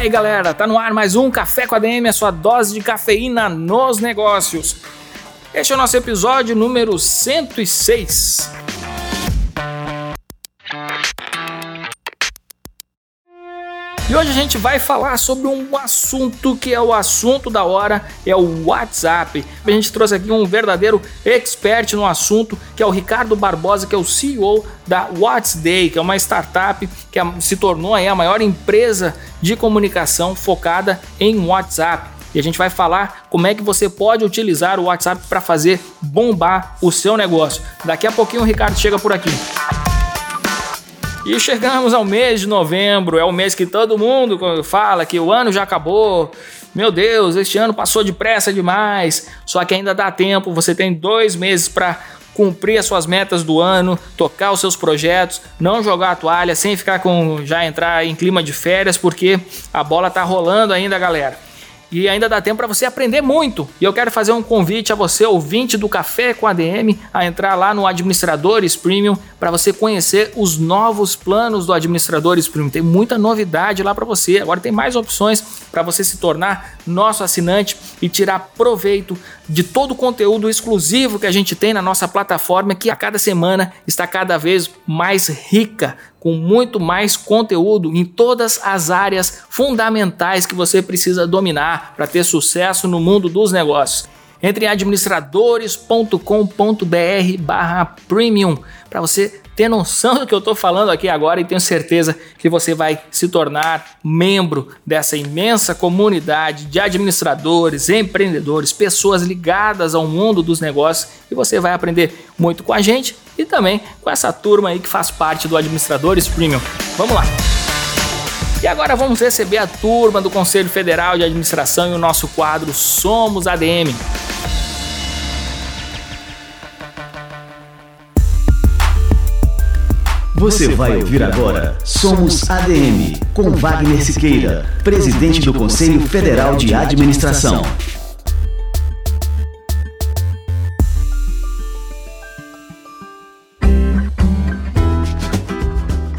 aí galera, tá no ar mais um Café com ADM, a sua dose de cafeína nos negócios. Este é o nosso episódio número 106. E hoje a gente vai falar sobre um assunto que é o assunto da hora, é o WhatsApp. A gente trouxe aqui um verdadeiro expert no assunto, que é o Ricardo Barbosa, que é o CEO da WhatsDay, que é uma startup que se tornou a maior empresa de comunicação focada em WhatsApp e a gente vai falar como é que você pode utilizar o WhatsApp para fazer bombar o seu negócio. Daqui a pouquinho o Ricardo chega por aqui. E chegamos ao mês de novembro, é o mês que todo mundo fala que o ano já acabou. Meu Deus, este ano passou depressa demais. Só que ainda dá tempo, você tem dois meses para cumprir as suas metas do ano, tocar os seus projetos, não jogar a toalha sem ficar com já entrar em clima de férias, porque a bola tá rolando ainda, galera e ainda dá tempo para você aprender muito. E eu quero fazer um convite a você, ouvinte do Café com ADM, a entrar lá no Administradores Premium para você conhecer os novos planos do Administradores Premium. Tem muita novidade lá para você. Agora tem mais opções para você se tornar nosso assinante e tirar proveito de todo o conteúdo exclusivo que a gente tem na nossa plataforma, que a cada semana está cada vez mais rica com muito mais conteúdo em todas as áreas fundamentais que você precisa dominar para ter sucesso no mundo dos negócios. Entre em administradores.com.br/premium para você ter noção do que eu estou falando aqui agora e tenho certeza que você vai se tornar membro dessa imensa comunidade de administradores, empreendedores, pessoas ligadas ao mundo dos negócios e você vai aprender muito com a gente e também com essa turma aí que faz parte do Administradores Premium. Vamos lá! E agora vamos receber a turma do Conselho Federal de Administração e o nosso quadro Somos ADM. Você vai ouvir agora Somos ADM, com Wagner Siqueira, presidente do Conselho Federal de Administração.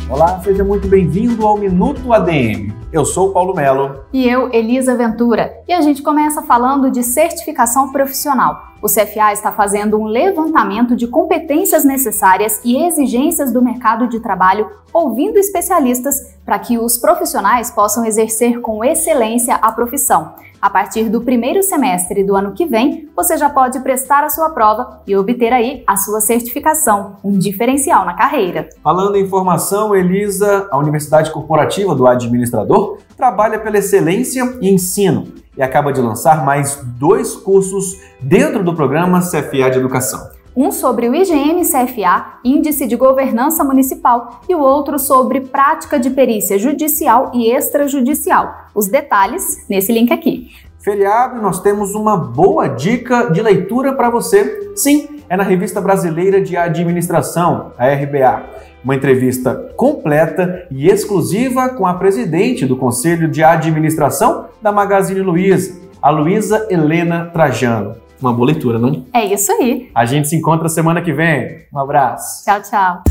Olá, seja muito bem-vindo ao Minuto ADM. Eu sou Paulo Melo. E eu, Elisa Ventura. E a gente começa falando de certificação profissional. O CFA está fazendo um levantamento de competências necessárias e exigências do mercado de trabalho, ouvindo especialistas para que os profissionais possam exercer com excelência a profissão. A partir do primeiro semestre do ano que vem, você já pode prestar a sua prova e obter aí a sua certificação, um diferencial na carreira. Falando em formação, Elisa, a Universidade Corporativa do Administrador trabalha pela excelência e ensino e acaba de lançar mais dois cursos dentro do programa CFA de Educação. Um sobre o IGM CFA, Índice de Governança Municipal, e o outro sobre Prática de Perícia Judicial e Extrajudicial. Os detalhes nesse link aqui. Feriado, nós temos uma boa dica de leitura para você. Sim, é na Revista Brasileira de Administração, a RBA. Uma entrevista completa e exclusiva com a presidente do Conselho de Administração da Magazine Luiza, a Luísa Helena Trajano. Uma boa leitura, não? É isso aí. A gente se encontra semana que vem. Um abraço. Tchau, tchau.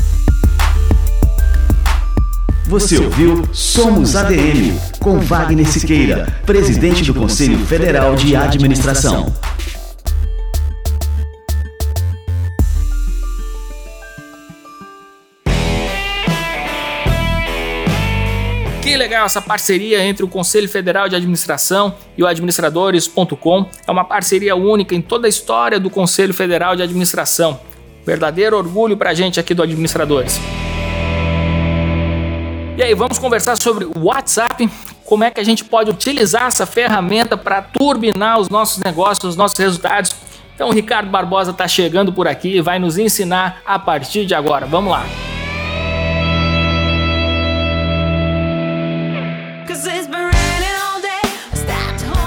Você ouviu Somos ADM, com Wagner Siqueira, presidente do Conselho Federal de Administração. Legal essa parceria entre o Conselho Federal de Administração e o administradores.com. É uma parceria única em toda a história do Conselho Federal de Administração. Verdadeiro orgulho pra gente aqui do Administradores. E aí, vamos conversar sobre o WhatsApp, como é que a gente pode utilizar essa ferramenta para turbinar os nossos negócios, os nossos resultados. Então, o Ricardo Barbosa está chegando por aqui e vai nos ensinar a partir de agora. Vamos lá. Cause it's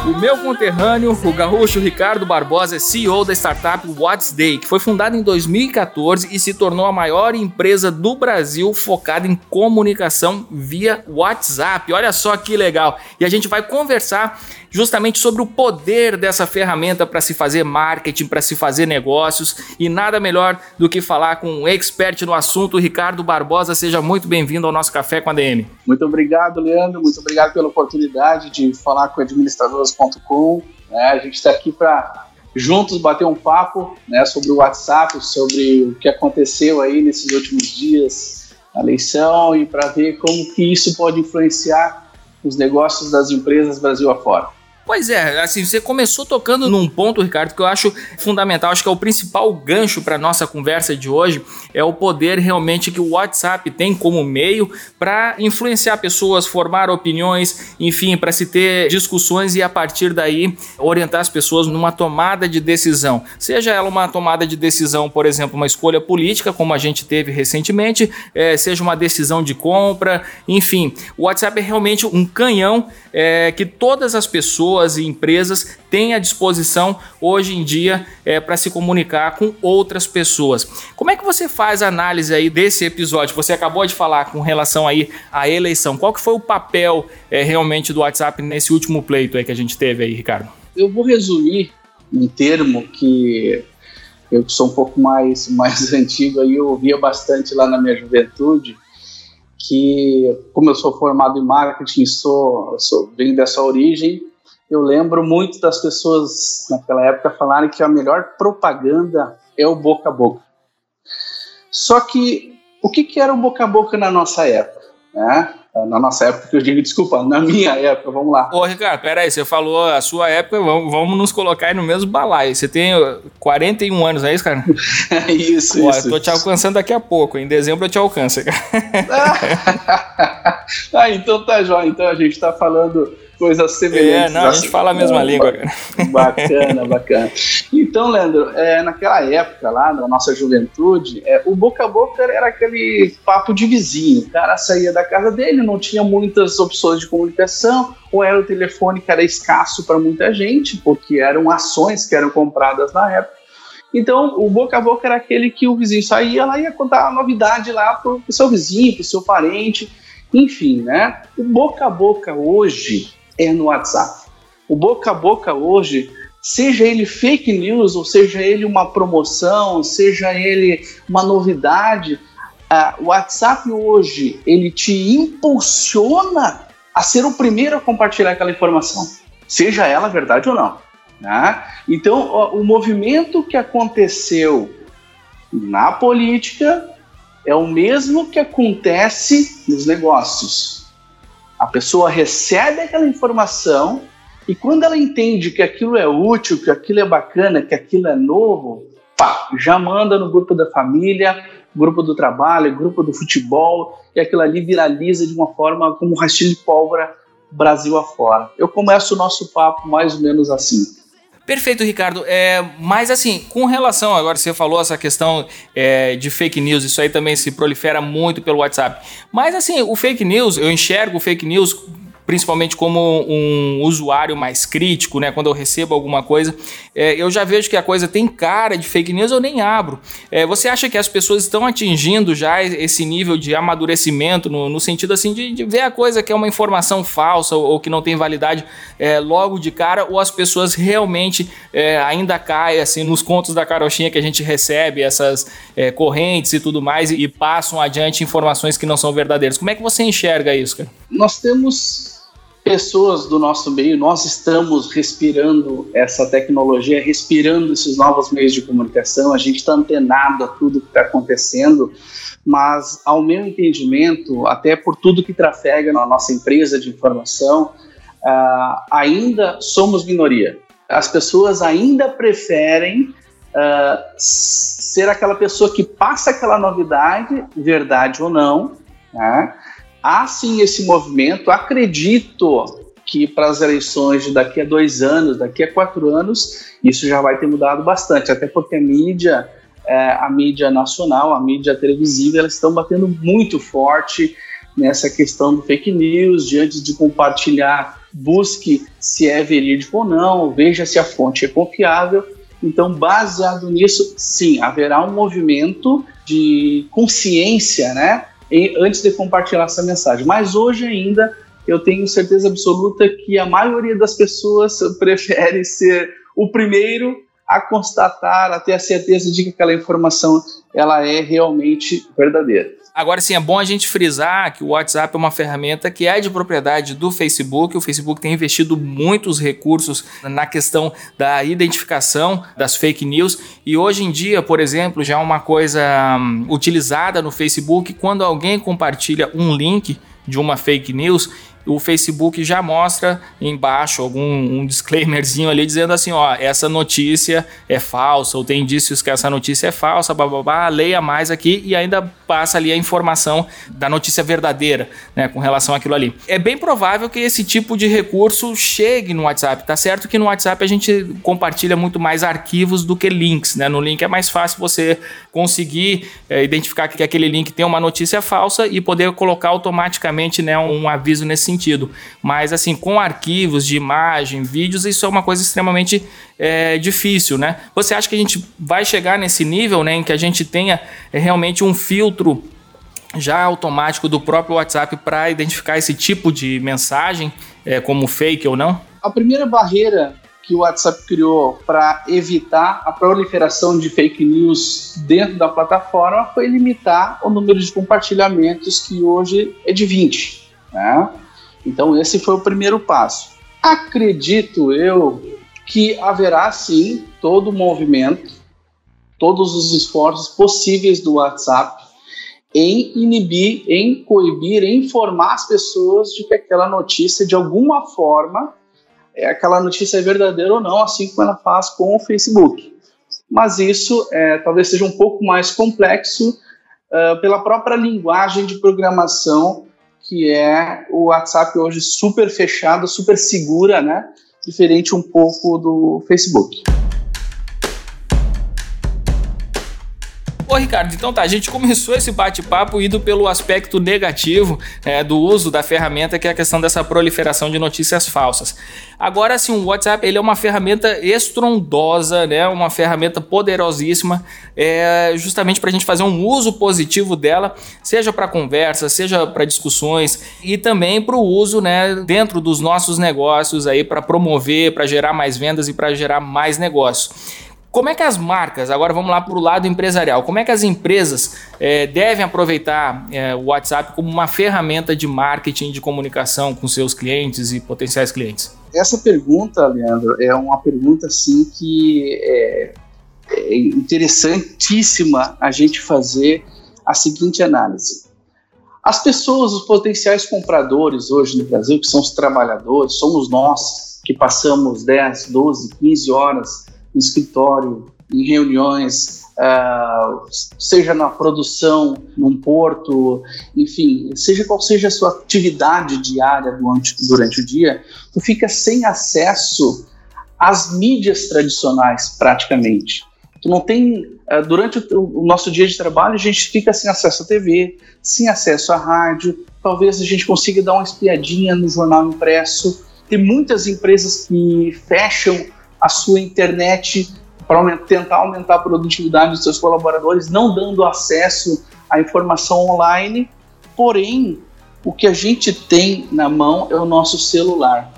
O meu conterrâneo, o gaúcho Ricardo Barbosa, é CEO da startup What's Day, que foi fundada em 2014 e se tornou a maior empresa do Brasil focada em comunicação via WhatsApp. Olha só que legal! E a gente vai conversar justamente sobre o poder dessa ferramenta para se fazer marketing, para se fazer negócios e nada melhor do que falar com um expert no assunto, Ricardo Barbosa. Seja muito bem-vindo ao nosso Café com a DM. Muito obrigado, Leandro. Muito obrigado pela oportunidade de falar com administradores.com. É, a gente está aqui para juntos bater um papo né, sobre o WhatsApp, sobre o que aconteceu aí nesses últimos dias na eleição e para ver como que isso pode influenciar os negócios das empresas Brasil afora. Pois é, assim, você começou tocando num ponto, Ricardo, que eu acho fundamental, acho que é o principal gancho para nossa conversa de hoje, é o poder realmente que o WhatsApp tem como meio para influenciar pessoas, formar opiniões, enfim, para se ter discussões e a partir daí orientar as pessoas numa tomada de decisão. Seja ela uma tomada de decisão, por exemplo, uma escolha política, como a gente teve recentemente, é, seja uma decisão de compra, enfim, o WhatsApp é realmente um canhão é, que todas as pessoas pessoas e empresas têm à disposição hoje em dia é, para se comunicar com outras pessoas. Como é que você faz a análise aí desse episódio? Você acabou de falar com relação aí à eleição. Qual que foi o papel é, realmente do WhatsApp nesse último pleito aí que a gente teve aí, Ricardo? Eu vou resumir um termo que eu que sou um pouco mais, mais antigo aí, eu ouvia bastante lá na minha juventude, que como eu sou formado em marketing, sou, sou venho dessa origem, eu lembro muito das pessoas naquela época falarem que a melhor propaganda é o boca a boca. Só que o que, que era o boca a boca na nossa época? Né? Na nossa época, eu digo, desculpa, na minha época, vamos lá. Ô, Ricardo, peraí, você falou a sua época, vamos, vamos nos colocar aí no mesmo balaio. Você tem 41 anos, é isso, cara? isso, Pô, isso. Eu tô te alcançando daqui a pouco, em dezembro eu te alcanço. ah, então tá jóia. Então a gente tá falando coisas semelhantes. É, não, a gente fala a mesma língua. Bacana, bacana. Então, Leandro, é, naquela época lá, na nossa juventude, é, o boca a boca era aquele papo de vizinho. O cara saía da casa dele, não tinha muitas opções de comunicação, ou era o telefone que era escasso para muita gente, porque eram ações que eram compradas na época. Então, o boca a boca era aquele que o vizinho saía lá ia contar a novidade lá pro, pro seu vizinho, pro seu parente, enfim, né? O boca a boca hoje é no WhatsApp. O boca a boca hoje, seja ele fake news, ou seja ele uma promoção, seja ele uma novidade, o WhatsApp hoje ele te impulsiona a ser o primeiro a compartilhar aquela informação, seja ela verdade ou não. Né? Então, o movimento que aconteceu na política é o mesmo que acontece nos negócios. A pessoa recebe aquela informação e quando ela entende que aquilo é útil, que aquilo é bacana, que aquilo é novo, pá, já manda no grupo da família, grupo do trabalho, grupo do futebol, e aquilo ali viraliza de uma forma como um rastilho de pólvora Brasil afora. Eu começo o nosso papo mais ou menos assim. Perfeito, Ricardo. É, mas assim, com relação, agora você falou essa questão é, de fake news, isso aí também se prolifera muito pelo WhatsApp. Mas assim, o fake news, eu enxergo o fake news principalmente como um usuário mais crítico, né? Quando eu recebo alguma coisa, é, eu já vejo que a coisa tem cara de fake news, eu nem abro. É, você acha que as pessoas estão atingindo já esse nível de amadurecimento, no, no sentido assim de, de, ver a coisa que é uma informação falsa ou, ou que não tem validade é, logo de cara, ou as pessoas realmente é, ainda caem assim nos contos da carochinha que a gente recebe, essas é, correntes e tudo mais, e, e passam adiante informações que não são verdadeiras. Como é que você enxerga isso, cara? Nós temos pessoas do nosso meio, nós estamos respirando essa tecnologia, respirando esses novos meios de comunicação, a gente está antenado a tudo que está acontecendo, mas, ao meu entendimento, até por tudo que trafega na nossa empresa de informação, uh, ainda somos minoria. As pessoas ainda preferem uh, ser aquela pessoa que passa aquela novidade, verdade ou não, né? Há sim esse movimento. Acredito que para as eleições de daqui a dois anos, daqui a quatro anos, isso já vai ter mudado bastante, até porque a mídia, é, a mídia nacional, a mídia televisiva, elas estão batendo muito forte nessa questão do fake news, de antes de compartilhar, busque se é verídico ou não, veja se a fonte é confiável. Então, baseado nisso, sim, haverá um movimento de consciência, né, antes de compartilhar essa mensagem. Mas hoje ainda eu tenho certeza absoluta que a maioria das pessoas prefere ser o primeiro a constatar, a ter a certeza de que aquela informação ela é realmente verdadeira. Agora sim, é bom a gente frisar que o WhatsApp é uma ferramenta que é de propriedade do Facebook. O Facebook tem investido muitos recursos na questão da identificação das fake news. E hoje em dia, por exemplo, já é uma coisa um, utilizada no Facebook quando alguém compartilha um link de uma fake news o Facebook já mostra embaixo algum um disclaimerzinho ali dizendo assim, ó, essa notícia é falsa ou tem indícios que essa notícia é falsa, babá, leia mais aqui e ainda passa ali a informação da notícia verdadeira, né, com relação àquilo ali. É bem provável que esse tipo de recurso chegue no WhatsApp. Tá certo que no WhatsApp a gente compartilha muito mais arquivos do que links, né? No link é mais fácil você conseguir é, identificar que aquele link tem uma notícia falsa e poder colocar automaticamente, né, um aviso nesse sentido. Mas assim, com arquivos de imagem, vídeos, isso é uma coisa extremamente é, difícil, né? Você acha que a gente vai chegar nesse nível, né, em que a gente tenha é, realmente um filtro já automático do próprio WhatsApp para identificar esse tipo de mensagem, é, como fake ou não? A primeira barreira que o WhatsApp criou para evitar a proliferação de fake news dentro da plataforma foi limitar o número de compartilhamentos, que hoje é de 20. Né? Então, esse foi o primeiro passo. Acredito eu que haverá sim todo o movimento, todos os esforços possíveis do WhatsApp em inibir, em coibir, em informar as pessoas de que aquela notícia, de alguma forma, é, aquela notícia é verdadeira ou não, assim como ela faz com o Facebook. Mas isso é, talvez seja um pouco mais complexo uh, pela própria linguagem de programação que é o WhatsApp hoje super fechado, super segura, né? Diferente um pouco do Facebook. Ô Ricardo, então tá, a gente começou esse bate-papo indo pelo aspecto negativo é, do uso da ferramenta, que é a questão dessa proliferação de notícias falsas. Agora sim, o WhatsApp ele é uma ferramenta estrondosa, né, uma ferramenta poderosíssima, é, justamente para a gente fazer um uso positivo dela, seja para conversa, seja para discussões e também para o uso né, dentro dos nossos negócios aí para promover, para gerar mais vendas e para gerar mais negócios. Como é que as marcas, agora vamos lá para o lado empresarial, como é que as empresas é, devem aproveitar é, o WhatsApp como uma ferramenta de marketing, de comunicação com seus clientes e potenciais clientes? Essa pergunta, Leandro, é uma pergunta assim que é, é interessantíssima a gente fazer a seguinte análise. As pessoas, os potenciais compradores hoje no Brasil, que são os trabalhadores, somos nós que passamos 10, 12, 15 horas no escritório, em reuniões, uh, seja na produção, num porto, enfim, seja qual seja a sua atividade diária durante, durante o dia, tu fica sem acesso às mídias tradicionais, praticamente. Tu não tem, uh, durante o, o nosso dia de trabalho, a gente fica sem acesso à TV, sem acesso à rádio, talvez a gente consiga dar uma espiadinha no jornal impresso. Tem muitas empresas que fecham a sua internet para tentar aumentar a produtividade dos seus colaboradores, não dando acesso à informação online. Porém, o que a gente tem na mão é o nosso celular.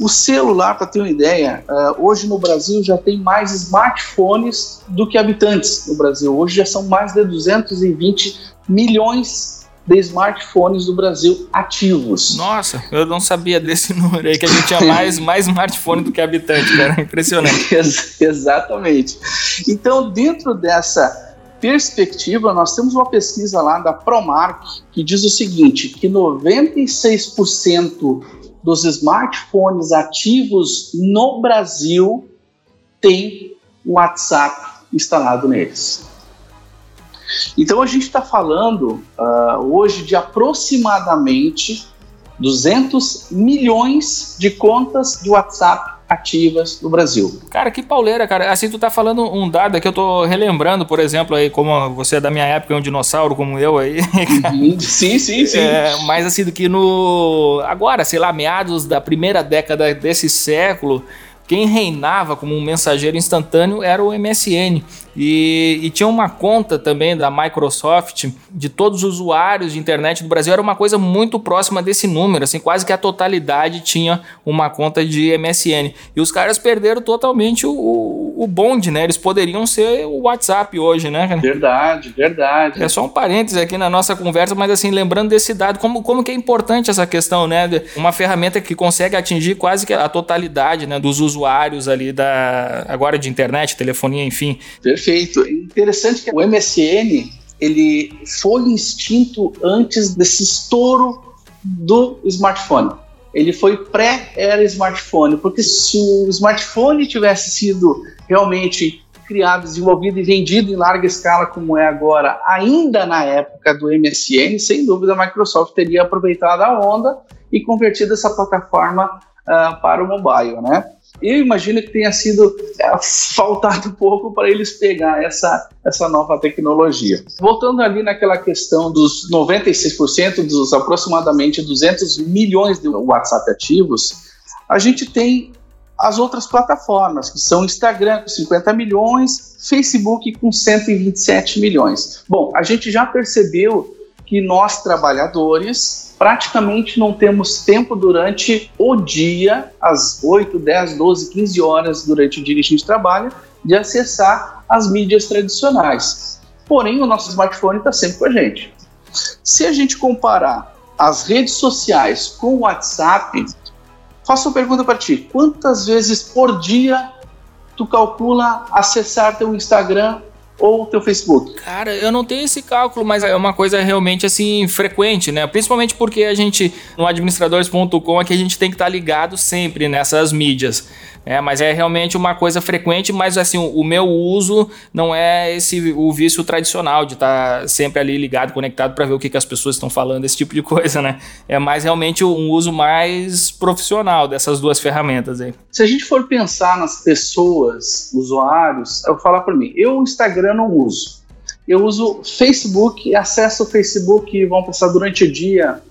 O celular, para ter uma ideia, uh, hoje no Brasil já tem mais smartphones do que habitantes no Brasil. Hoje já são mais de 220 milhões de smartphones do Brasil ativos. Nossa, eu não sabia desse número aí, que a gente tinha mais, mais smartphone do que habitante, cara. Impressionante. Ex exatamente. Então, dentro dessa perspectiva, nós temos uma pesquisa lá da Promark que diz o seguinte, que 96% dos smartphones ativos no Brasil tem WhatsApp instalado neles. Então a gente está falando uh, hoje de aproximadamente 200 milhões de contas de WhatsApp ativas no Brasil. Cara, que pauleira, cara. Assim, tu tá falando um dado que eu tô relembrando, por exemplo, aí, como você é da minha época, é um dinossauro como eu aí. Uhum. sim, sim, sim. É, mas assim, do que no. Agora, sei lá, meados da primeira década desse século, quem reinava como um mensageiro instantâneo era o MSN. E, e, tinha uma conta também da Microsoft de todos os usuários de internet do Brasil, era uma coisa muito próxima desse número, assim, quase que a totalidade tinha uma conta de MSN. E os caras perderam totalmente o, o, o bonde, né? Eles poderiam ser o WhatsApp hoje, né? Verdade, verdade. É só um parênteses aqui na nossa conversa, mas assim, lembrando desse dado, como, como que é importante essa questão, né? Uma ferramenta que consegue atingir quase que a totalidade né, dos usuários ali da agora de internet, telefonia, enfim. Perfeito Perfeito. Interessante que o MSN ele foi extinto antes desse estouro do smartphone. Ele foi pré-era smartphone, porque se o smartphone tivesse sido realmente criado, desenvolvido e vendido em larga escala como é agora, ainda na época do MSN, sem dúvida a Microsoft teria aproveitado a onda e convertido essa plataforma uh, para o mobile, né? Eu imagino que tenha sido é, faltado pouco para eles pegar essa, essa nova tecnologia. Voltando ali naquela questão dos 96% dos aproximadamente 200 milhões de WhatsApp ativos, a gente tem as outras plataformas, que são Instagram com 50 milhões, Facebook com 127 milhões. Bom, a gente já percebeu que nós trabalhadores praticamente não temos tempo durante o dia, às 8, 10, 12, 15 horas durante o dia que a gente trabalha, de acessar as mídias tradicionais. Porém, o nosso smartphone está sempre com a gente. Se a gente comparar as redes sociais com o WhatsApp, faço uma pergunta para ti: quantas vezes por dia tu calcula acessar teu Instagram ou o teu Facebook? Cara, eu não tenho esse cálculo, mas é uma coisa realmente assim frequente, né? Principalmente porque a gente no administradores.com aqui a gente tem que estar tá ligado sempre nessas mídias. É, mas é realmente uma coisa frequente, mas assim, o, meu uso não é esse o vício tradicional de estar tá sempre ali ligado, conectado para ver o que, que as pessoas estão falando, esse tipo de coisa, né? É mais realmente um uso mais profissional dessas duas ferramentas aí. Se a gente for pensar nas pessoas, usuários, eu vou falar para mim, eu o Instagram não uso. Eu uso Facebook, acesso o Facebook e vão passar durante o dia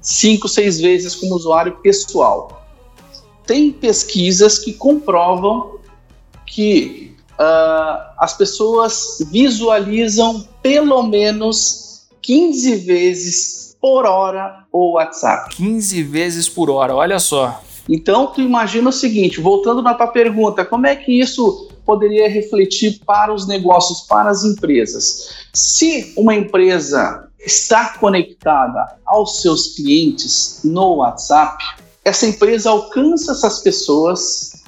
cinco, seis vezes como usuário pessoal tem pesquisas que comprovam que uh, as pessoas visualizam pelo menos 15 vezes por hora o WhatsApp. 15 vezes por hora, olha só. Então, tu imagina o seguinte, voltando na tua pergunta, como é que isso poderia refletir para os negócios, para as empresas? Se uma empresa está conectada aos seus clientes no WhatsApp, essa empresa alcança essas pessoas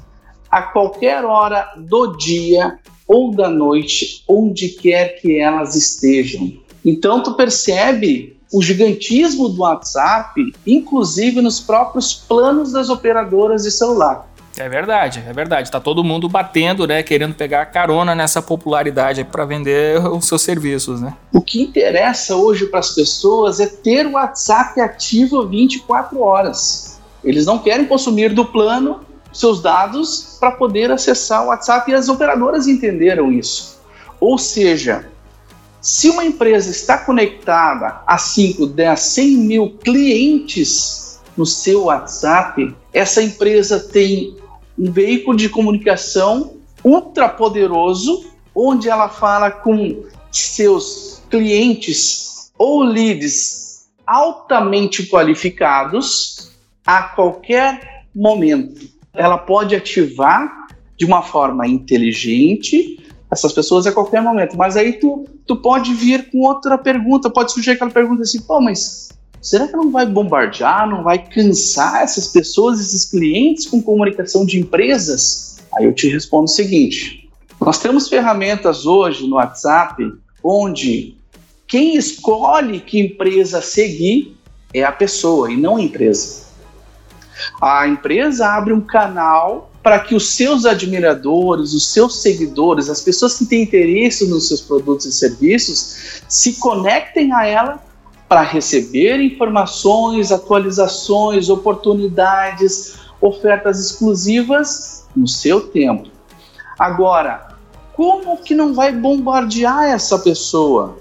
a qualquer hora do dia ou da noite, onde quer que elas estejam. Então tu percebe o gigantismo do WhatsApp, inclusive nos próprios planos das operadoras de celular. É verdade, é verdade. Tá todo mundo batendo, né, querendo pegar carona nessa popularidade para vender os seus serviços, né? O que interessa hoje para as pessoas é ter o WhatsApp ativo 24 horas. Eles não querem consumir do plano seus dados para poder acessar o WhatsApp e as operadoras entenderam isso. Ou seja, se uma empresa está conectada a 5, 10, 100 mil clientes no seu WhatsApp, essa empresa tem um veículo de comunicação ultra poderoso, onde ela fala com seus clientes ou leads altamente qualificados a qualquer momento. Ela pode ativar de uma forma inteligente essas pessoas a qualquer momento. Mas aí tu, tu pode vir com outra pergunta, pode surgir aquela pergunta assim, pô, mas será que não vai bombardear, não vai cansar essas pessoas, esses clientes com comunicação de empresas? Aí eu te respondo o seguinte: nós temos ferramentas hoje no WhatsApp onde quem escolhe que empresa seguir é a pessoa e não a empresa. A empresa abre um canal para que os seus admiradores, os seus seguidores, as pessoas que têm interesse nos seus produtos e serviços, se conectem a ela para receber informações, atualizações, oportunidades, ofertas exclusivas no seu tempo. Agora, como que não vai bombardear essa pessoa?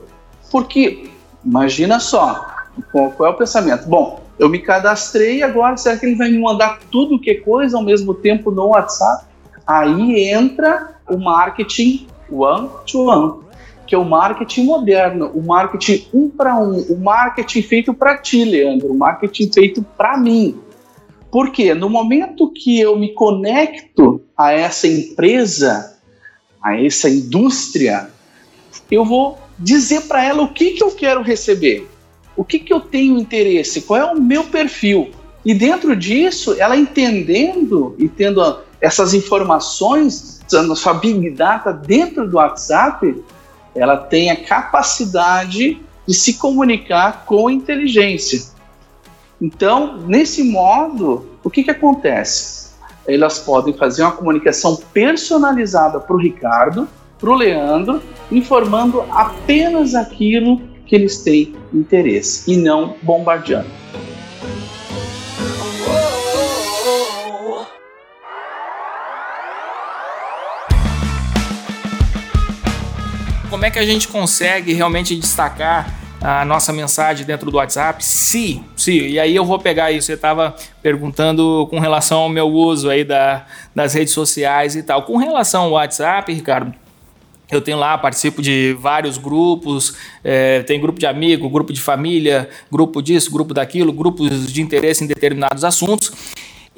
Porque, imagina só, qual, é o pensamento? Bom, eu me cadastrei agora, será que ele vai me mandar tudo que é coisa ao mesmo tempo no WhatsApp? Aí entra o marketing one-to-one, que é o marketing moderno, o marketing um para um, o marketing feito para ti, Leandro, o marketing feito para mim. Porque no momento que eu me conecto a essa empresa, a essa indústria, eu vou dizer para ela o que, que eu quero receber, o que, que eu tenho interesse, qual é o meu perfil. E dentro disso, ela entendendo e tendo essas informações, a sua Big Data dentro do WhatsApp, ela tem a capacidade de se comunicar com inteligência. Então, nesse modo, o que, que acontece? Elas podem fazer uma comunicação personalizada para o Ricardo, para o Leandro, informando apenas aquilo que eles têm interesse e não bombardeando. É que a gente consegue realmente destacar a nossa mensagem dentro do WhatsApp? Se, se, e aí eu vou pegar isso. Você estava perguntando com relação ao meu uso aí da, das redes sociais e tal. Com relação ao WhatsApp, Ricardo, eu tenho lá, participo de vários grupos, é, tem grupo de amigo, grupo de família, grupo disso, grupo daquilo, grupos de interesse em determinados assuntos.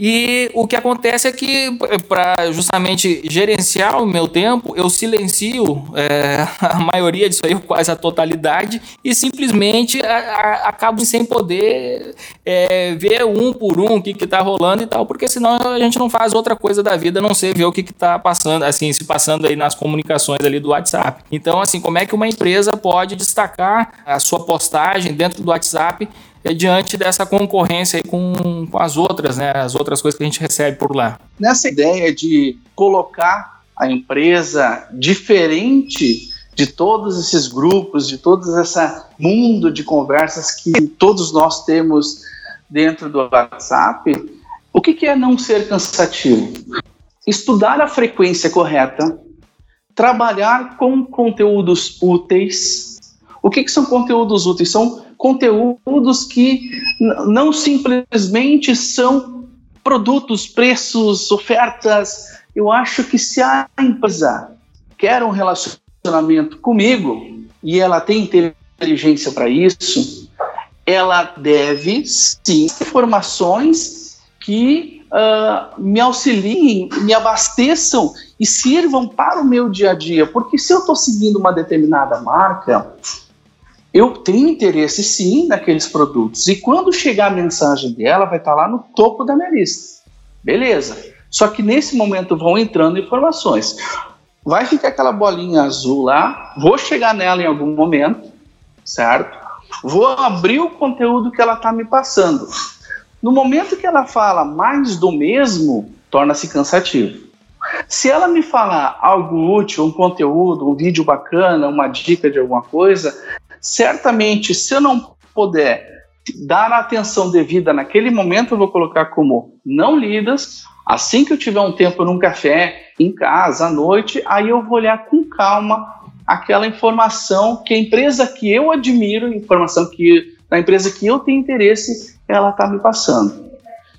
E o que acontece é que, para justamente gerenciar o meu tempo, eu silencio é, a maioria disso aí, quase a totalidade, e simplesmente a, a, acabo sem poder é, ver um por um o que está rolando e tal, porque senão a gente não faz outra coisa da vida, a não ser ver o que está passando, assim, se passando aí nas comunicações ali do WhatsApp. Então, assim, como é que uma empresa pode destacar a sua postagem dentro do WhatsApp é diante dessa concorrência com, com as outras, né, as outras coisas que a gente recebe por lá. Nessa ideia de colocar a empresa diferente de todos esses grupos, de todo esse mundo de conversas que todos nós temos dentro do WhatsApp, o que, que é não ser cansativo? Estudar a frequência correta, trabalhar com conteúdos úteis. O que, que são conteúdos úteis? São conteúdos que não simplesmente são produtos, preços, ofertas. Eu acho que se a empresa quer um relacionamento comigo e ela tem inteligência para isso, ela deve sim informações que uh, me auxiliem, me abasteçam e sirvam para o meu dia a dia. Porque se eu estou seguindo uma determinada marca, eu tenho interesse sim naqueles produtos. E quando chegar a mensagem dela, vai estar lá no topo da minha lista. Beleza. Só que nesse momento vão entrando informações. Vai ficar aquela bolinha azul lá, vou chegar nela em algum momento, certo? Vou abrir o conteúdo que ela está me passando. No momento que ela fala mais do mesmo, torna-se cansativo. Se ela me falar algo útil, um conteúdo, um vídeo bacana, uma dica de alguma coisa, certamente, se eu não puder dar a atenção devida naquele momento, eu vou colocar como não lidas. Assim que eu tiver um tempo num café, em casa, à noite, aí eu vou olhar com calma aquela informação que a empresa que eu admiro, informação que da empresa que eu tenho interesse, ela está me passando.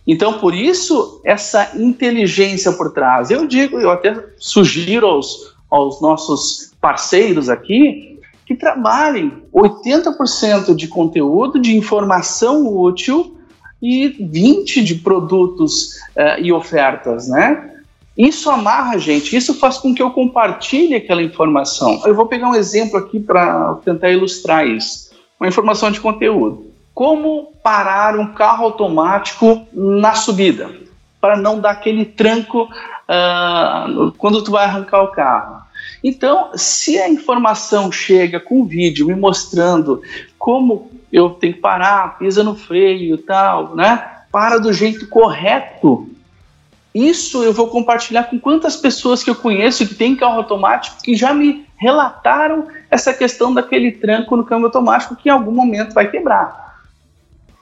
Então, por isso, essa inteligência por trás. Eu digo, eu até sugiro aos, aos nossos parceiros aqui que trabalhem 80% de conteúdo, de informação útil e 20% de produtos uh, e ofertas, né? Isso amarra a gente, isso faz com que eu compartilhe aquela informação. Eu vou pegar um exemplo aqui para tentar ilustrar isso. Uma informação de conteúdo. Como parar um carro automático na subida, para não dar aquele tranco uh, quando tu vai arrancar o carro. Então, se a informação chega com vídeo me mostrando como eu tenho que parar, pisa no freio e tal, né? Para do jeito correto. Isso eu vou compartilhar com quantas pessoas que eu conheço que tem carro automático que já me relataram essa questão daquele tranco no câmbio automático que em algum momento vai quebrar.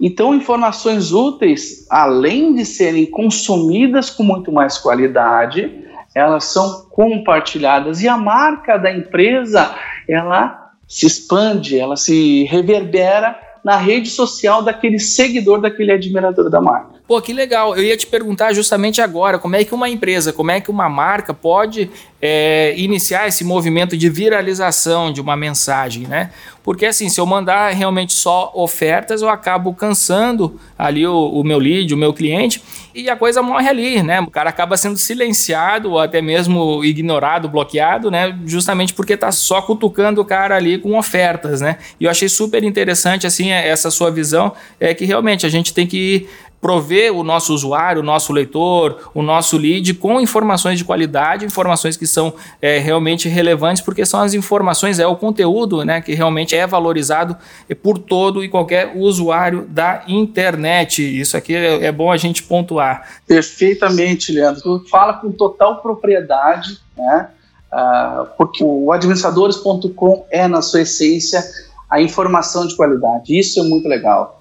Então, informações úteis, além de serem consumidas com muito mais qualidade, elas são compartilhadas e a marca da empresa, ela se expande, ela se reverbera na rede social daquele seguidor, daquele admirador da marca. Pô, que legal. Eu ia te perguntar justamente agora, como é que uma empresa, como é que uma marca pode é, iniciar esse movimento de viralização de uma mensagem, né? Porque assim, se eu mandar realmente só ofertas, eu acabo cansando ali o, o meu lead, o meu cliente, e a coisa morre ali, né? O cara acaba sendo silenciado ou até mesmo ignorado, bloqueado, né? Justamente porque tá só cutucando o cara ali com ofertas, né? E eu achei super interessante, assim, essa sua visão, é que realmente a gente tem que prover o nosso usuário, o nosso leitor, o nosso lead com informações de qualidade, informações que são é, realmente relevantes, porque são as informações, é o conteúdo né, que realmente é valorizado por todo e qualquer usuário da internet. Isso aqui é, é bom a gente pontuar. Perfeitamente, Leandro. Tu fala com total propriedade, né? Uh, porque o administradores.com é, na sua essência, a informação de qualidade. Isso é muito legal.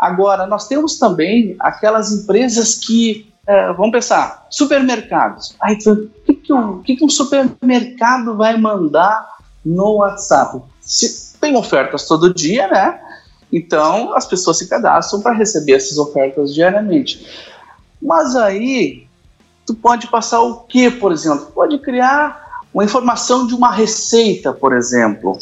Agora, nós temos também aquelas empresas que, é, vamos pensar, supermercados. Aí, o que, que, um, que, que um supermercado vai mandar no WhatsApp? Se tem ofertas todo dia, né? Então, as pessoas se cadastram para receber essas ofertas diariamente. Mas aí, tu pode passar o que, por exemplo? Pode criar uma informação de uma receita, por exemplo,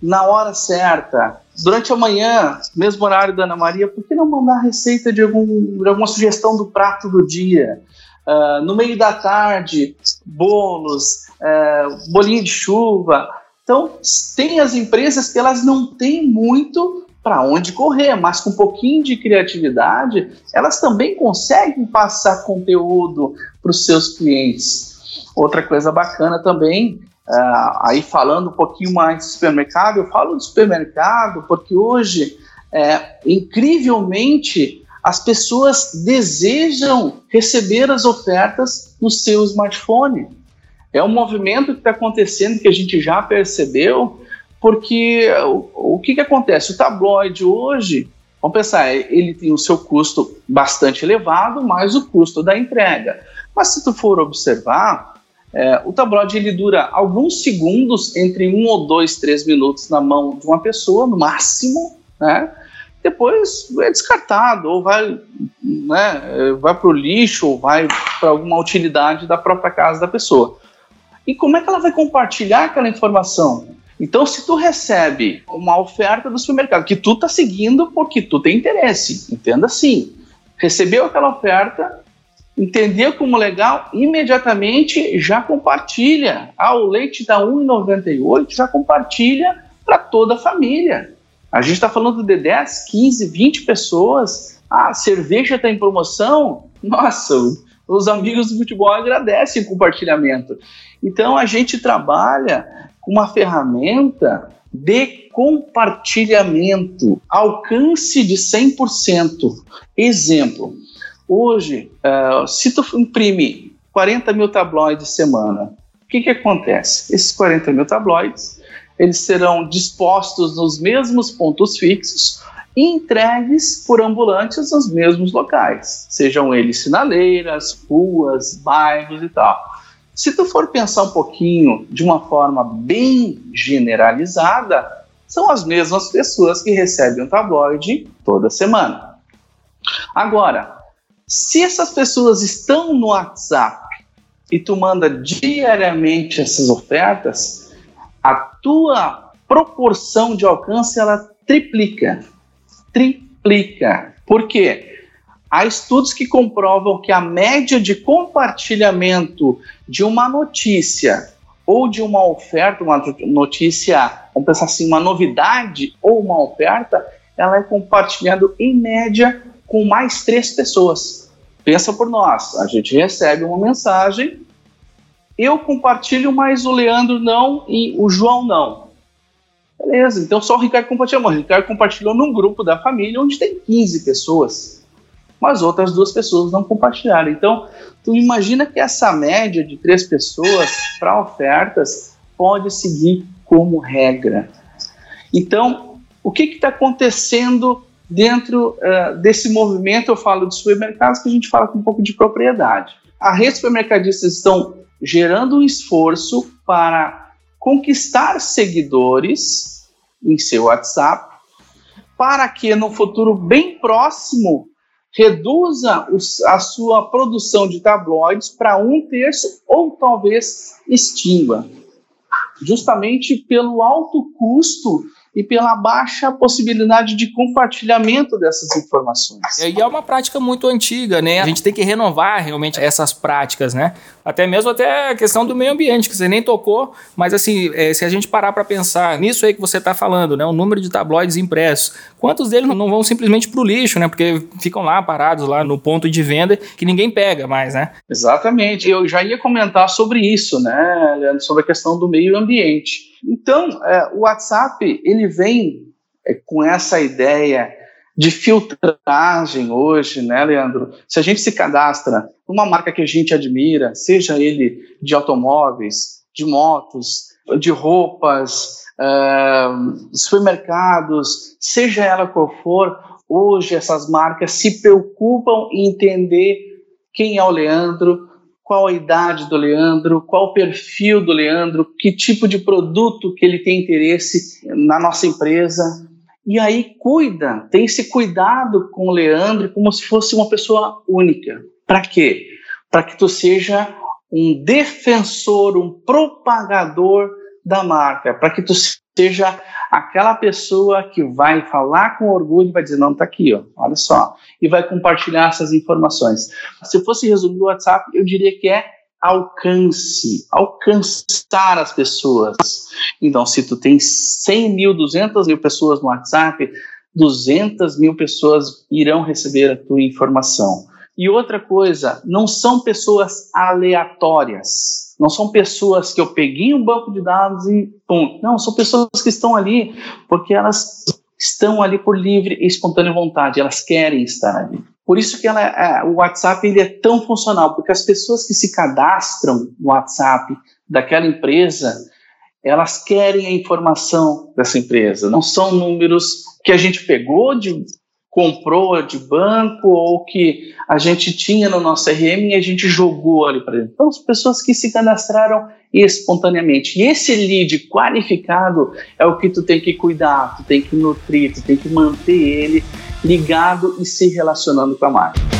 na hora certa, durante a manhã, mesmo horário da Ana Maria, por que não mandar receita de, algum, de alguma sugestão do prato do dia? Uh, no meio da tarde, bolos, uh, bolinho de chuva. Então, tem as empresas que elas não têm muito para onde correr, mas com um pouquinho de criatividade, elas também conseguem passar conteúdo para os seus clientes. Outra coisa bacana também Uh, aí falando um pouquinho mais de supermercado, eu falo de supermercado porque hoje, é, incrivelmente, as pessoas desejam receber as ofertas no seu smartphone. É um movimento que está acontecendo que a gente já percebeu, porque o, o que, que acontece? O tabloide hoje, vamos pensar, ele tem o seu custo bastante elevado, mais o custo da entrega. Mas se tu for observar, é, o tabloide ele dura alguns segundos, entre um ou dois, três minutos na mão de uma pessoa, no máximo, né? Depois é descartado, ou vai, né, vai para o lixo, ou vai para alguma utilidade da própria casa da pessoa. E como é que ela vai compartilhar aquela informação? Então, se tu recebe uma oferta do supermercado que tu tá seguindo porque tu tem interesse, entenda assim, recebeu aquela oferta, entendeu como legal, imediatamente já compartilha. Ah, o leite da 1,98 já compartilha para toda a família. A gente está falando de 10, 15, 20 pessoas. Ah, a cerveja está em promoção. Nossa, os amigos do futebol agradecem o compartilhamento. Então a gente trabalha com uma ferramenta de compartilhamento, alcance de 100%. Exemplo, Hoje, uh, se tu imprime 40 mil tabloides semana, o que, que acontece? Esses 40 mil tabloides, eles serão dispostos nos mesmos pontos fixos e entregues por ambulantes nos mesmos locais, sejam eles sinaleiras, ruas, bairros e tal. Se tu for pensar um pouquinho de uma forma bem generalizada, são as mesmas pessoas que recebem um tabloide toda semana. Agora, se essas pessoas estão no WhatsApp e tu manda diariamente essas ofertas, a tua proporção de alcance ela triplica. Triplica. Por quê? Há estudos que comprovam que a média de compartilhamento de uma notícia ou de uma oferta, uma notícia, vamos pensar assim, uma novidade ou uma oferta, ela é compartilhada em média com mais três pessoas. Pensa por nós, a gente recebe uma mensagem, eu compartilho, mas o Leandro não e o João não. Beleza, então só o Ricardo compartilhou. O Ricardo compartilhou num grupo da família onde tem 15 pessoas, mas outras duas pessoas não compartilharam. Então, tu imagina que essa média de três pessoas para ofertas pode seguir como regra. Então, o que está acontecendo dentro uh, desse movimento, eu falo de supermercados, que a gente fala com um pouco de propriedade. A rede supermercadistas estão gerando um esforço para conquistar seguidores em seu WhatsApp, para que no futuro bem próximo reduza os, a sua produção de tabloides para um terço ou talvez extingua, justamente pelo alto custo e pela baixa possibilidade de compartilhamento dessas informações. E é uma prática muito antiga, né? A gente tem que renovar realmente essas práticas, né? Até mesmo até a questão do meio ambiente, que você nem tocou, mas assim, é, se a gente parar para pensar nisso aí que você está falando, né? O número de tabloides impressos, quantos deles não vão simplesmente para o lixo, né? Porque ficam lá parados lá no ponto de venda que ninguém pega mais, né? Exatamente. Eu já ia comentar sobre isso, né, Leandro? Sobre a questão do meio ambiente. Então, é, o WhatsApp ele vem é, com essa ideia de filtragem hoje, né, Leandro? Se a gente se cadastra numa marca que a gente admira, seja ele de automóveis, de motos, de roupas, uh, supermercados, seja ela qual for, hoje essas marcas se preocupam em entender quem é o Leandro, qual a idade do Leandro, qual o perfil do Leandro, que tipo de produto que ele tem interesse na nossa empresa. E aí cuida, tem esse cuidado com o Leandro como se fosse uma pessoa única. Para quê? Para que tu seja um defensor, um propagador da marca, para que tu seja aquela pessoa que vai falar com orgulho vai dizer, não, tá aqui, ó, olha só, e vai compartilhar essas informações. Se fosse resumir o WhatsApp, eu diria que é alcance, alcançar as pessoas. Então, se tu tem 100 mil, 200 mil pessoas no WhatsApp, 200 mil pessoas irão receber a tua informação. E outra coisa, não são pessoas aleatórias. Não são pessoas que eu peguei um banco de dados e pum. Não, são pessoas que estão ali porque elas estão ali por livre e espontânea vontade, elas querem estar ali. Por isso que ela, é, o WhatsApp ele é tão funcional, porque as pessoas que se cadastram no WhatsApp daquela empresa, elas querem a informação dessa empresa. Não são números que a gente pegou de comprou de banco ou que a gente tinha no nosso CRM e a gente jogou ali para dentro. Então, as pessoas que se cadastraram espontaneamente. E esse lead qualificado é o que tu tem que cuidar, tu tem que nutrir, tu tem que manter ele ligado e se relacionando com a marca.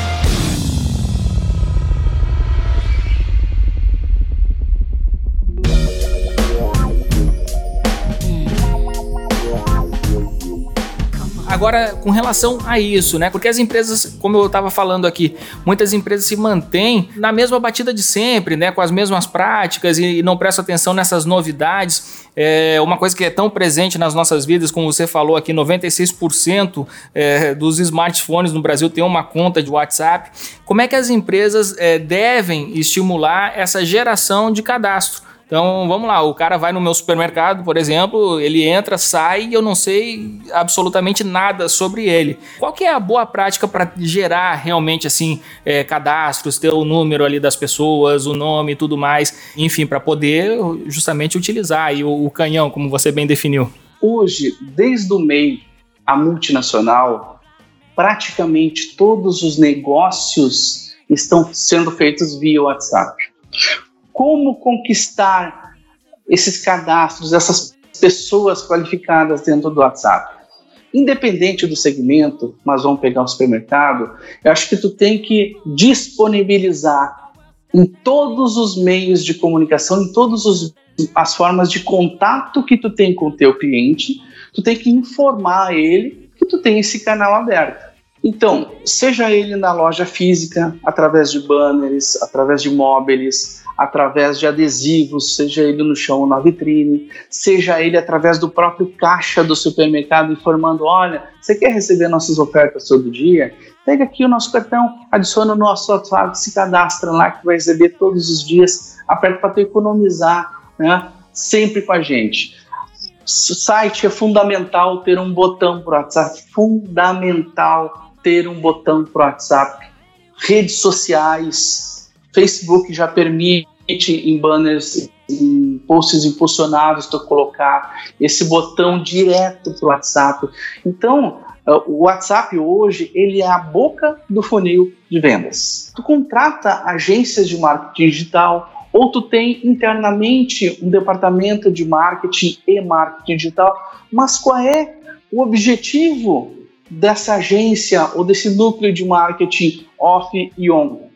Agora, com relação a isso, né? Porque as empresas, como eu estava falando aqui, muitas empresas se mantêm na mesma batida de sempre, né? Com as mesmas práticas e, não prestam atenção nessas novidades. É uma coisa que é tão presente nas nossas vidas, como você falou aqui, 96% é, dos smartphones no Brasil tem uma conta de WhatsApp. Como é que as empresas é, devem estimular essa geração de cadastro? Então, vamos lá, o cara vai no meu supermercado, por exemplo, ele entra, sai e eu não sei absolutamente nada sobre ele. Qual que é a boa prática para gerar realmente assim é, cadastros, ter o número ali das pessoas, o nome e tudo mais, enfim, para poder justamente utilizar aí o, o canhão, como você bem definiu? Hoje, desde o MEI, a multinacional, praticamente todos os negócios estão sendo feitos via WhatsApp como conquistar esses cadastros, essas pessoas qualificadas dentro do WhatsApp. Independente do segmento, mas vamos pegar o supermercado, eu acho que tu tem que disponibilizar em todos os meios de comunicação, em todas as formas de contato que tu tem com o teu cliente, tu tem que informar ele que tu tem esse canal aberto. Então, seja ele na loja física, através de banners, através de móveis, através de adesivos, seja ele no chão ou na vitrine, seja ele através do próprio caixa do supermercado informando, olha, você quer receber nossas ofertas todo dia? Pega aqui o nosso cartão, adiciona o nosso WhatsApp, se cadastra lá que vai receber todos os dias, aperta para tu economizar, né? Sempre com a gente. Site é fundamental ter um botão para WhatsApp, fundamental ter um botão para WhatsApp. Redes sociais, Facebook já permite em banners, em posts impulsionados, tu colocar esse botão direto para o WhatsApp. Então, O WhatsApp hoje ele é a boca do funil de vendas. Tu contrata agências de marketing digital ou tu tem internamente um departamento de marketing e marketing digital, mas qual é o objetivo dessa agência ou desse núcleo de marketing off e on?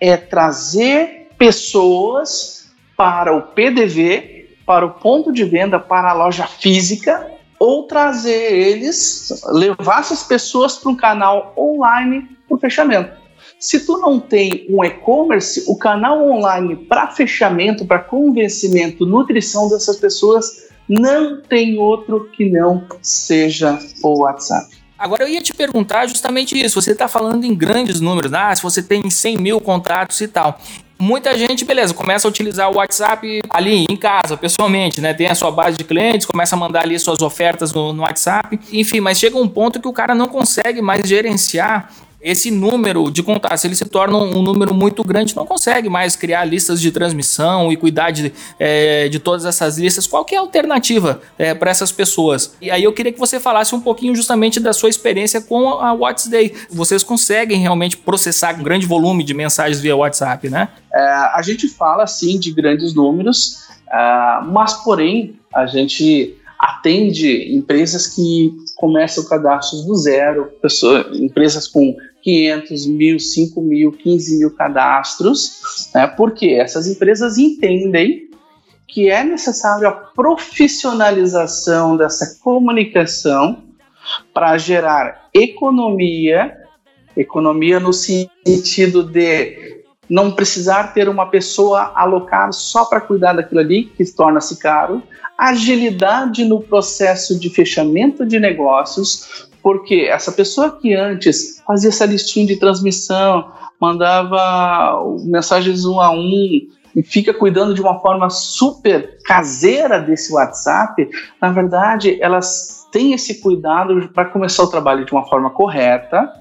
É trazer pessoas para o PDV, para o ponto de venda, para a loja física ou trazer eles, levar essas pessoas para um canal online para o fechamento. Se tu não tem um e-commerce, o canal online para fechamento, para convencimento, nutrição dessas pessoas, não tem outro que não seja o WhatsApp. Agora eu ia te perguntar justamente isso. Você está falando em grandes números, ah, se você tem 100 mil contatos e tal. Muita gente, beleza, começa a utilizar o WhatsApp ali em casa, pessoalmente, né? Tem a sua base de clientes, começa a mandar ali suas ofertas no, no WhatsApp, enfim, mas chega um ponto que o cara não consegue mais gerenciar esse número de contatos ele se torna um, número muito grande, não consegue mais criar listas de transmissão e cuidar de, é, de todas essas listas. Qual que é a alternativa é, para essas pessoas? E aí eu queria que você falasse um pouquinho justamente da sua experiência com a WhatsApp. Vocês conseguem realmente processar um grande volume de mensagens via WhatsApp, né? É, a gente fala sim de grandes números, uh, mas porém a gente atende empresas que começam cadastros do zero, pessoas, empresas com 500 mil, 5 mil, 15 mil cadastros, né, porque essas empresas entendem que é necessário a profissionalização dessa comunicação para gerar economia, economia no sentido de não precisar ter uma pessoa alocada só para cuidar daquilo ali, que torna-se caro, agilidade no processo de fechamento de negócios, porque essa pessoa que antes fazia essa listinha de transmissão, mandava mensagens um a um, e fica cuidando de uma forma super caseira desse WhatsApp, na verdade, elas têm esse cuidado para começar o trabalho de uma forma correta,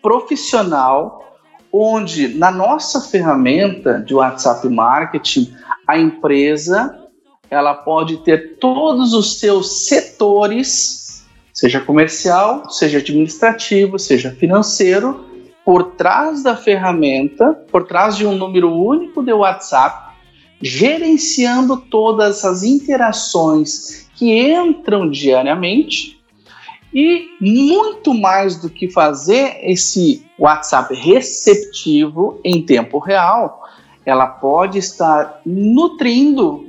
profissional, onde na nossa ferramenta de WhatsApp Marketing, a empresa ela pode ter todos os seus setores, seja comercial, seja administrativo, seja financeiro, por trás da ferramenta, por trás de um número único de WhatsApp, gerenciando todas as interações que entram diariamente e muito mais do que fazer esse WhatsApp receptivo em tempo real, ela pode estar nutrindo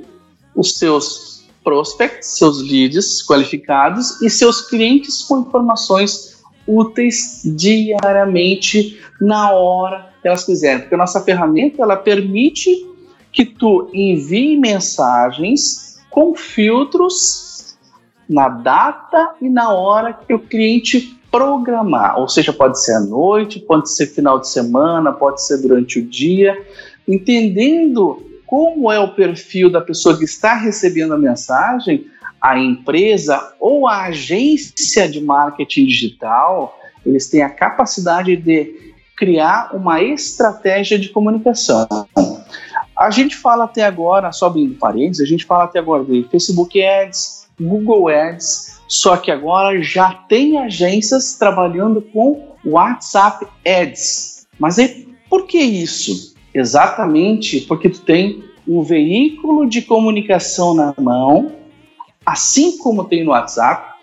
os seus prospects, seus leads qualificados e seus clientes com informações úteis diariamente na hora que elas quiserem. Porque a nossa ferramenta ela permite que tu envie mensagens com filtros na data e na hora que o cliente programar. Ou seja, pode ser à noite, pode ser final de semana, pode ser durante o dia, entendendo como é o perfil da pessoa que está recebendo a mensagem, a empresa ou a agência de marketing digital, eles têm a capacidade de criar uma estratégia de comunicação. A gente fala até agora, só abrindo parênteses, a gente fala até agora de Facebook Ads, Google Ads, só que agora já tem agências trabalhando com WhatsApp Ads. Mas aí, por que isso? Exatamente porque tu tem um veículo de comunicação na mão, assim como tem no WhatsApp.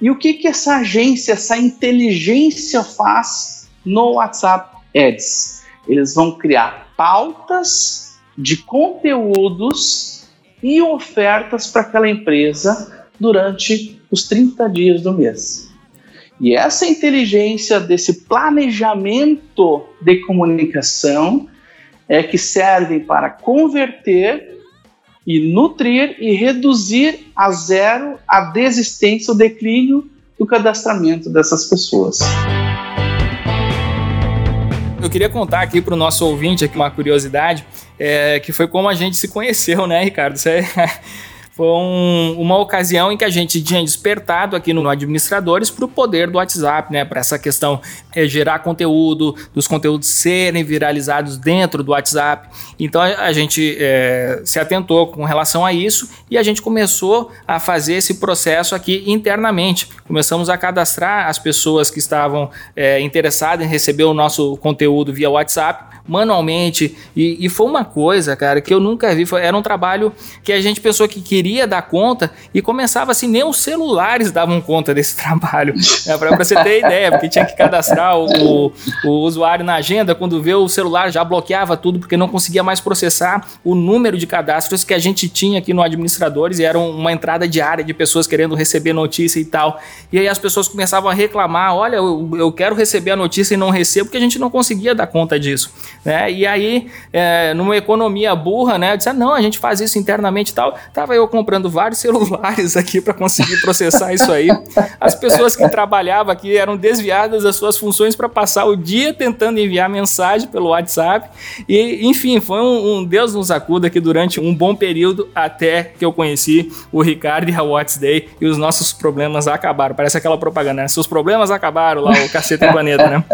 E o que, que essa agência, essa inteligência faz no WhatsApp Ads? Eles vão criar pautas de conteúdos e ofertas para aquela empresa durante os 30 dias do mês. E essa inteligência desse planejamento de comunicação é que servem para converter e nutrir e reduzir a zero a desistência, o declínio do cadastramento dessas pessoas. Eu queria contar aqui para o nosso ouvinte aqui uma curiosidade, é, que foi como a gente se conheceu, né, Ricardo? Você foi um, uma ocasião em que a gente tinha despertado aqui no Administradores para o poder do WhatsApp, né? Para essa questão é, gerar conteúdo, dos conteúdos serem viralizados dentro do WhatsApp. Então a, a gente é, se atentou com relação a isso e a gente começou a fazer esse processo aqui internamente. Começamos a cadastrar as pessoas que estavam é, interessadas em receber o nosso conteúdo via WhatsApp manualmente e, e, foi uma coisa, cara, que eu nunca vi. Foi, era um trabalho que a gente pensou que queria dar conta e começava assim, nem os celulares davam conta desse trabalho. É, para você ter ideia, porque tinha que cadastrar o, o, usuário na agenda, quando vê o celular já bloqueava tudo porque não conseguia mais processar o número de cadastros que a gente tinha aqui no administradores e era uma entrada diária de pessoas querendo receber notícia e tal. E aí as pessoas começavam a reclamar: olha, eu, eu quero receber a notícia e não recebo porque a gente não conseguia dar conta disso. Né? E aí, é, numa economia burra, né? Eu disse: ah, não, a gente faz isso internamente e tal. Tava eu comprando vários celulares aqui para conseguir processar isso aí. As pessoas que trabalhavam aqui eram desviadas das suas funções para passar o dia tentando enviar mensagem pelo WhatsApp. E, enfim, foi um, um Deus nos acuda aqui durante um bom período até que eu conheci o Ricardo e a What's Day e os nossos problemas acabaram. Parece aquela propaganda, né? Seus problemas acabaram lá, o cacete do planeta, né?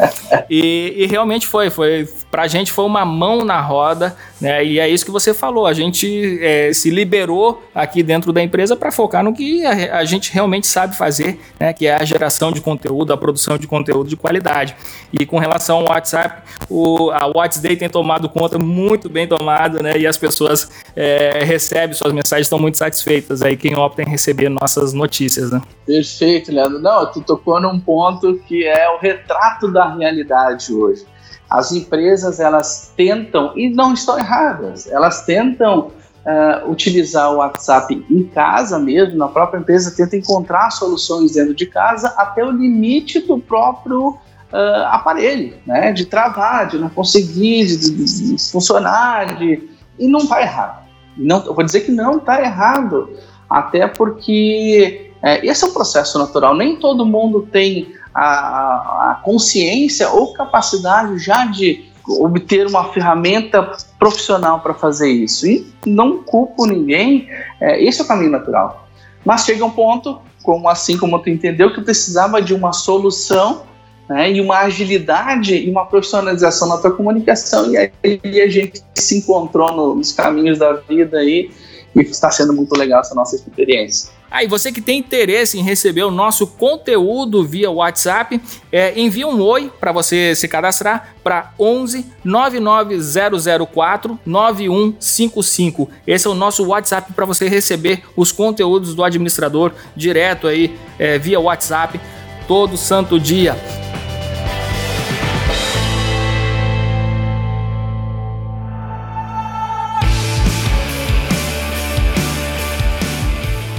E, e realmente foi, foi pra gente foi uma mão na roda, né? E é isso que você falou, a gente é, se liberou aqui dentro da empresa para focar no que a, a, gente realmente sabe fazer, né? Que é a geração de conteúdo, a produção de conteúdo de qualidade. E com relação ao WhatsApp, o, a WhatsApp tem tomado conta muito bem tomado, né? E as pessoas é, recebem suas mensagens, estão muito satisfeitas aí, quem opta em receber nossas notícias, né? Perfeito, Leandro. Não, tu tocou num ponto que é o retrato da realidade hoje. As empresas elas tentam e não estão erradas. Elas tentam uh, utilizar o WhatsApp em casa mesmo, na própria empresa tenta encontrar soluções dentro de casa até o limite do próprio uh, aparelho, né? De travar, de não conseguir, de, de, de funcionar, de... e não está errado. Não, eu vou dizer que não está errado, até porque é, esse é um processo natural. Nem todo mundo tem a, a consciência ou capacidade já de obter uma ferramenta profissional para fazer isso. E não culpo ninguém, é, esse é o caminho natural. Mas chega um ponto, como assim como tu entendeu, que precisava de uma solução né, e uma agilidade e uma profissionalização na tua comunicação. E aí a gente se encontrou no, nos caminhos da vida aí e está sendo muito legal essa nossa experiência. Aí, ah, você que tem interesse em receber o nosso conteúdo via WhatsApp, é, envia um oi para você se cadastrar para 11 99004 9155. Esse é o nosso WhatsApp para você receber os conteúdos do administrador direto aí é, via WhatsApp todo santo dia.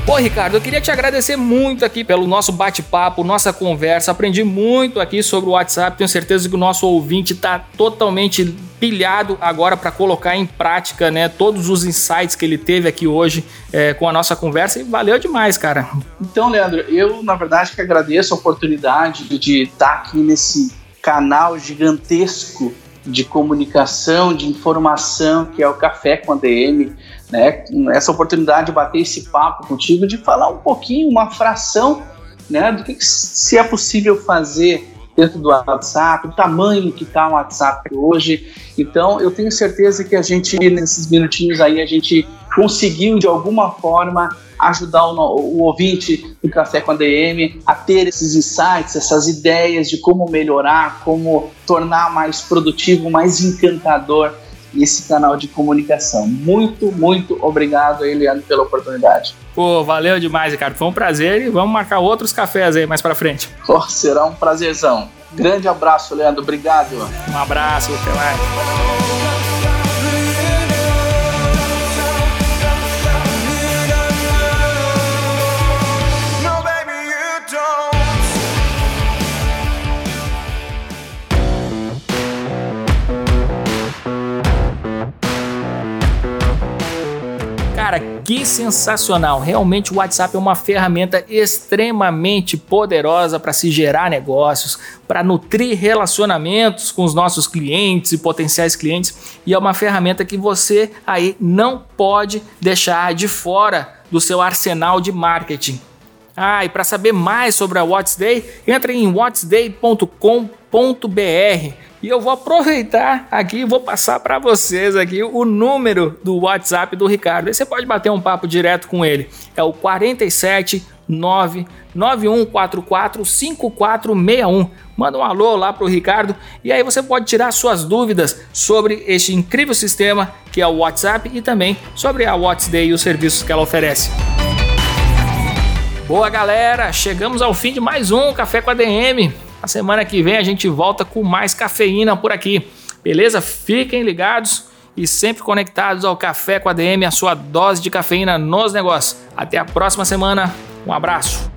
Pô, Ricardo, eu queria te agradecer muito aqui pelo nosso bate-papo, nossa conversa. Aprendi muito aqui sobre o WhatsApp. Tenho certeza que o nosso ouvinte está totalmente pilhado agora para colocar em prática, né, todos os insights que ele teve aqui hoje é, com a nossa conversa e valeu demais, cara. Então, Leandro, eu na verdade que agradeço a oportunidade de estar aqui nesse canal gigantesco de comunicação, de informação que é o Café com a DM né, essa oportunidade de bater esse papo contigo, de falar um pouquinho, uma fração, né, do que, que se é possível fazer dentro do WhatsApp, o tamanho que está o WhatsApp hoje. Então, eu tenho certeza que a gente, nesses minutinhos aí, a gente conseguiu, de alguma forma, ajudar o, o, ouvinte do Café com a DM a ter esses insights, essas ideias de como melhorar, como tornar mais produtivo, mais encantador esse canal de comunicação. Muito, muito obrigado aí, Leandro, pela oportunidade. Pô, valeu demais, Ricardo. Foi um prazer e vamos marcar outros cafés aí mais pra frente. Oh, será um prazerzão. Grande abraço, Leandro. Obrigado. Um abraço, até mais. Cara, que sensacional! Realmente o WhatsApp é uma ferramenta extremamente poderosa para se gerar negócios, para nutrir relacionamentos com os nossos clientes e potenciais clientes, e é uma ferramenta que você aí não pode deixar de fora do seu arsenal de marketing. Ah, e para saber mais sobre a What's Day, entre em whatsday.com.br e eu vou aproveitar aqui e vou passar para vocês aqui o número do WhatsApp do Ricardo. Aí você pode bater um papo direto com ele. É o 47 99144 5461. Manda um alô lá pro Ricardo e aí você pode tirar suas dúvidas sobre este incrível sistema que é o WhatsApp e também sobre a WhatsApp e os serviços que ela oferece. Boa galera, chegamos ao fim de mais um Café com a DM. A semana que vem a gente volta com mais cafeína por aqui. Beleza? Fiquem ligados e sempre conectados ao Café com a DM, a sua dose de cafeína nos negócios. Até a próxima semana. Um abraço.